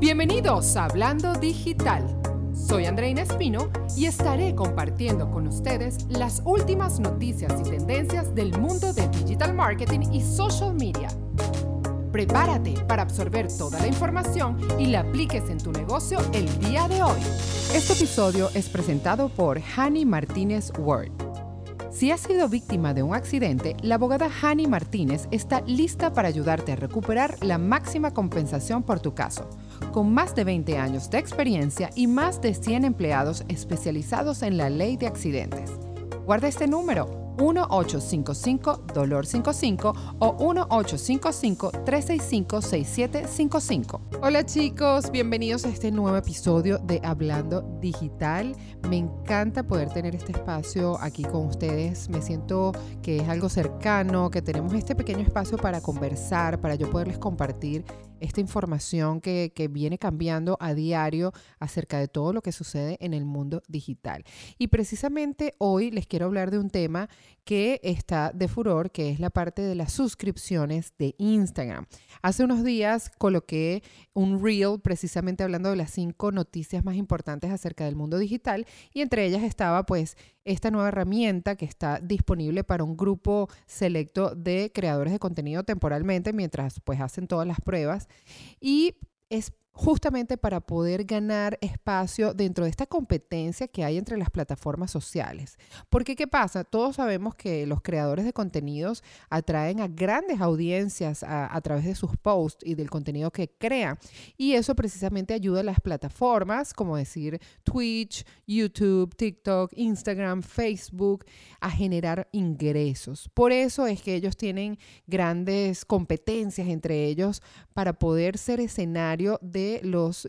Bienvenidos a Hablando Digital. Soy Andreina Espino y estaré compartiendo con ustedes las últimas noticias y tendencias del mundo de digital marketing y social media. Prepárate para absorber toda la información y la apliques en tu negocio el día de hoy. Este episodio es presentado por Hani Martínez Word. Si has sido víctima de un accidente, la abogada Hani Martínez está lista para ayudarte a recuperar la máxima compensación por tu caso con más de 20 años de experiencia y más de 100 empleados especializados en la ley de accidentes. Guarda este número 1855-DOLOR55 o 1855-365-6755. Hola chicos, bienvenidos a este nuevo episodio de Hablando Digital. Me encanta poder tener este espacio aquí con ustedes. Me siento que es algo cercano, que tenemos este pequeño espacio para conversar, para yo poderles compartir esta información que, que, viene cambiando a diario acerca de todo lo que sucede en el mundo digital. Y precisamente hoy les quiero hablar de un tema que está de furor, que es la parte de las suscripciones de Instagram. Hace unos días coloqué un reel precisamente hablando de las cinco noticias más importantes acerca del mundo digital y entre ellas estaba pues esta nueva herramienta que está disponible para un grupo selecto de creadores de contenido temporalmente mientras pues hacen todas las pruebas y es justamente para poder ganar espacio dentro de esta competencia que hay entre las plataformas sociales. Porque ¿qué pasa? Todos sabemos que los creadores de contenidos atraen a grandes audiencias a, a, través de sus posts y del contenido que crean. Y eso precisamente ayuda a las plataformas, como decir Twitch, YouTube, TikTok, Instagram, Facebook, a generar ingresos. Por eso es que ellos tienen grandes competencias entre ellos para poder ser escenario de los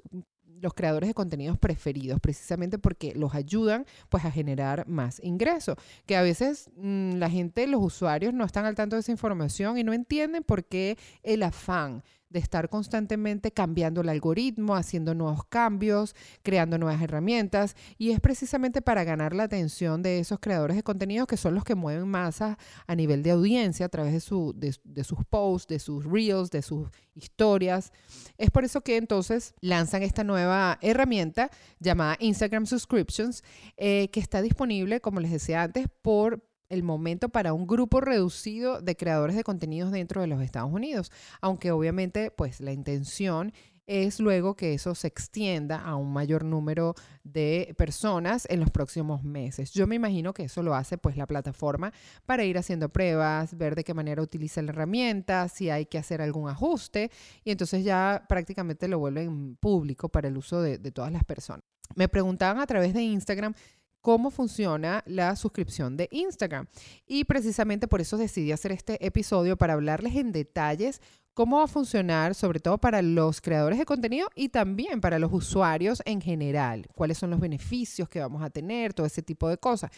los creadores de contenidos preferidos, precisamente porque los ayudan pues a generar más ingresos, que a veces mmm, la gente, los usuarios no están al tanto de esa información y no entienden por qué el afán de estar constantemente cambiando el algoritmo, haciendo nuevos cambios, creando nuevas herramientas. Y es precisamente para ganar la atención de esos creadores de contenidos que son los que mueven masas a nivel de audiencia a través de, su, de, de sus posts, de sus reels, de sus historias. Es por eso que entonces lanzan esta nueva herramienta llamada Instagram Subscriptions, eh, que está disponible, como les decía antes, por el momento para un grupo reducido de creadores de contenidos dentro de los Estados Unidos, aunque obviamente pues la intención es luego que eso se extienda a un mayor número de personas en los próximos meses. Yo me imagino que eso lo hace pues la plataforma para ir haciendo pruebas, ver de qué manera utiliza la herramienta, si hay que hacer algún ajuste y entonces ya prácticamente lo vuelven público para el uso de, de todas las personas. Me preguntaban a través de Instagram cómo funciona la suscripción de Instagram. Y precisamente por eso decidí hacer este episodio para hablarles en detalles cómo va a funcionar, sobre todo para los creadores de contenido y también para los usuarios en general, cuáles son los beneficios que vamos a tener, todo ese tipo de cosas.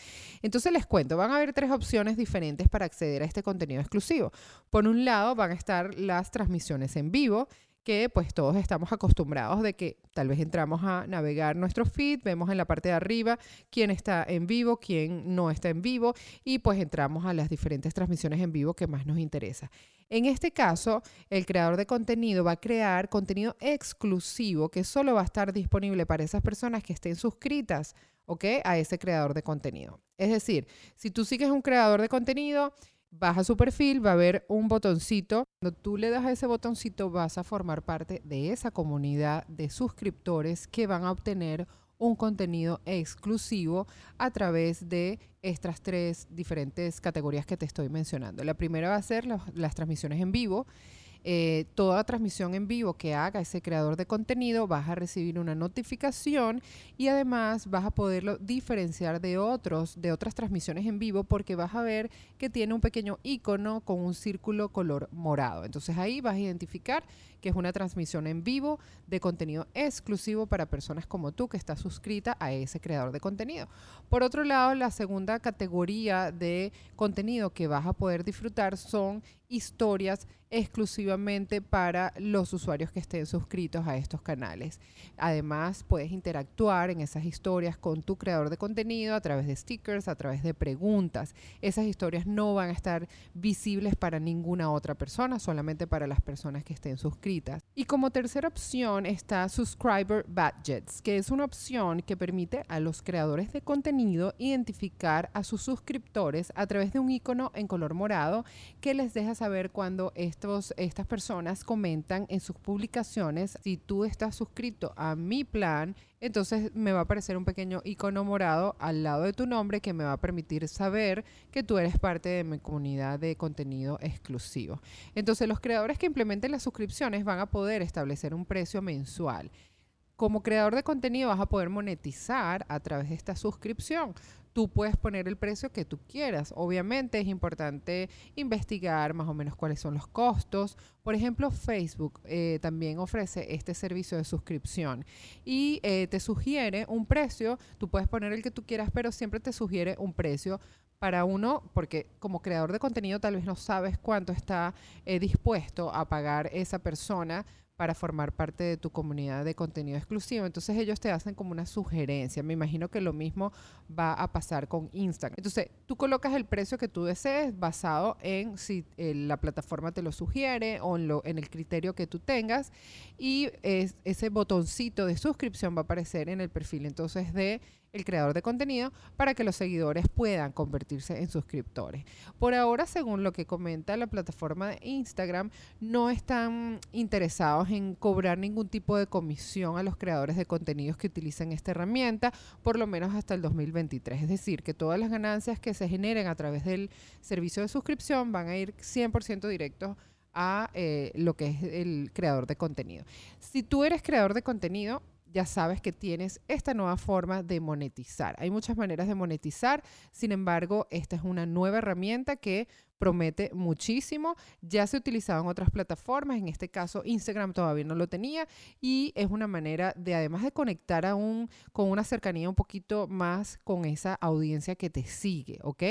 Entonces les cuento, van a haber tres opciones diferentes para acceder a este contenido exclusivo. Por un lado van a estar las transmisiones en vivo que pues todos estamos acostumbrados de que tal vez entramos a navegar nuestro feed, vemos en la parte de arriba quién está en vivo, quién no está en vivo y pues entramos a las diferentes transmisiones en vivo que más nos interesa. En este caso, el creador de contenido va a crear contenido exclusivo que solo va a estar disponible para esas personas que estén suscritas ¿ok? a ese creador de contenido. Es decir, si tú sigues un creador de contenido, vas a su perfil, va a haber un botoncito. Cuando tú le das a ese botoncito, vas a formar parte de esa comunidad de suscriptores que van a obtener un contenido exclusivo a través de estas tres diferentes categorías que te estoy mencionando. La primera va a ser las, las transmisiones en vivo eh, toda transmisión en vivo que haga ese creador de contenido, vas a recibir una notificación y además vas a poderlo diferenciar de otros, de otras transmisiones en vivo, porque vas a ver que tiene un pequeño icono con un círculo color morado. Entonces ahí vas a identificar que es una transmisión en vivo de contenido exclusivo para personas como tú que estás suscrita a ese creador de contenido. Por otro lado, la segunda categoría de contenido que vas a poder disfrutar son historias exclusivamente para los usuarios que estén suscritos a estos canales. Además, puedes interactuar en esas historias con tu creador de contenido a través de stickers, a través de preguntas. Esas historias no van a estar visibles para ninguna otra persona, solamente para las personas que estén suscritas. Y como tercera opción está Subscriber Badgets, que es una opción que permite a los creadores de contenido identificar a sus suscriptores a través de un icono en color morado que les deja saber cuando estas personas comentan en sus publicaciones, si tú estás suscrito a mi plan, entonces me va a aparecer un pequeño icono morado al lado de tu nombre que me va a permitir saber que tú eres parte de mi comunidad de contenido exclusivo. Entonces los creadores que implementen las suscripciones van a poder establecer un precio mensual como creador de contenido vas a poder monetizar a través de esta suscripción tú puedes poner el precio que tú quieras. Obviamente es importante investigar más o menos cuáles son los costos. Por ejemplo, Facebook eh, también ofrece este servicio de suscripción y eh, te sugiere un precio. Tú puedes poner el que tú quieras, pero siempre te sugiere un precio para uno, porque como creador de contenido tal vez no sabes cuánto está eh, dispuesto a pagar esa persona para formar parte de tu comunidad de contenido exclusivo. Entonces ellos te hacen como una sugerencia. Me imagino que lo mismo va a pasar con Instagram. Entonces tú colocas el precio que tú desees basado en si eh, la plataforma te lo sugiere o en, el criterio que tú tengas y ese botoncito de suscripción va a aparecer en el perfil entonces de el creador de contenido para que los seguidores puedan convertirse en suscriptores. Por ahora, según lo que comenta la plataforma de Instagram, no están interesados en cobrar ningún tipo de comisión a los creadores de contenidos que utilicen esta herramienta, por lo menos hasta el 2023. Es decir, que todas las ganancias que se generen a través del servicio de suscripción van a ir 100% directos a eh, lo que es el creador de contenido. Si tú eres creador de contenido, ya sabes que tienes esta nueva forma de monetizar. Hay muchas maneras de monetizar, sin embargo, esta es una nueva herramienta que promete muchísimo. Ya se utilizaba en otras plataformas, en este caso Instagram todavía no lo tenía y es una manera de además de conectar aún con una cercanía un poquito más con esa audiencia que te sigue, ¿ok?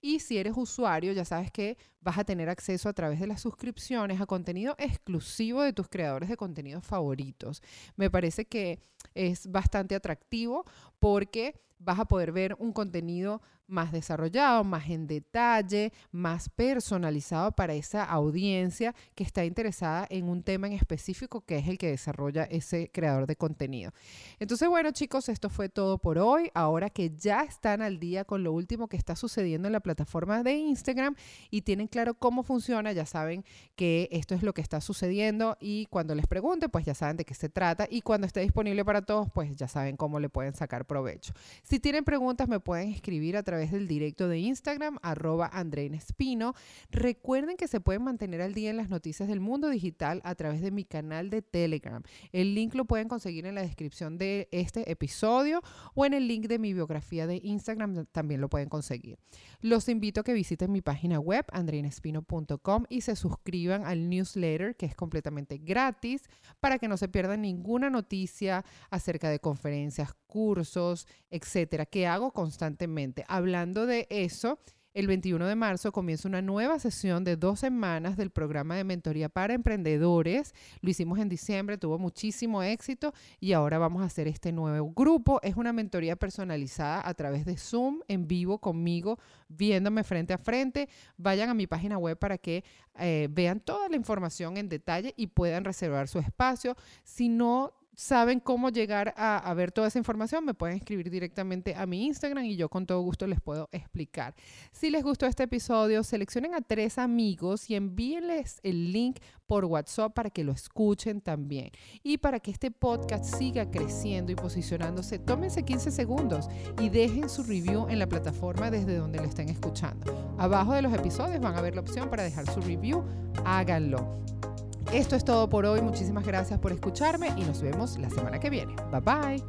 Y si eres usuario, ya sabes que vas a tener acceso a través de las suscripciones a contenido exclusivo de tus creadores de contenido favoritos. Me parece que es bastante atractivo porque vas a poder ver un contenido más desarrollado, más en detalle, más personalizado para esa audiencia que está interesada en un tema en específico que es el que desarrolla ese creador de contenido. Entonces, bueno chicos, esto fue todo por hoy. Ahora que ya están al día con lo último que está sucediendo en la plataforma de Instagram y tienen claro cómo funciona, ya saben que esto es lo que está sucediendo y cuando les pregunte, pues ya saben de qué se trata y cuando esté disponible para todos, pues ya saben cómo le pueden sacar provecho. Si tienen preguntas, me pueden escribir a través través del directo de Instagram, arroba Espino. Recuerden que se pueden mantener al día en las noticias del mundo digital a través de mi canal de Telegram. El link lo pueden conseguir en la descripción de este episodio o en el link de mi biografía de Instagram también lo pueden conseguir. Los invito a que visiten mi página web, andreinespino.com y se suscriban al newsletter que es completamente gratis para que no se pierdan ninguna noticia acerca de conferencias, cursos, etcétera, que hago constantemente. Hablando de eso, el 21 de marzo comienza una nueva sesión de dos semanas del programa de mentoría para emprendedores. Lo hicimos en diciembre, tuvo muchísimo éxito y ahora vamos a hacer este nuevo grupo. Es una mentoría personalizada a través de Zoom en vivo conmigo, viéndome frente a frente. Vayan a mi página web para que eh, vean toda la información en detalle y puedan reservar su espacio. Si no saben cómo llegar a, ver toda esa información, me pueden escribir directamente a mi Instagram y yo con todo gusto les puedo explicar. Si les gustó este episodio, seleccionen a tres amigos y envíenles el link por WhatsApp para que lo escuchen también. Y para que este podcast siga creciendo y posicionándose, tómense 15 segundos y dejen su review en la plataforma desde donde lo estén escuchando. Abajo de los episodios van a ver la opción para dejar su review. Háganlo. Esto es todo por hoy. Muchísimas gracias por escucharme y nos vemos la semana que viene. Bye bye.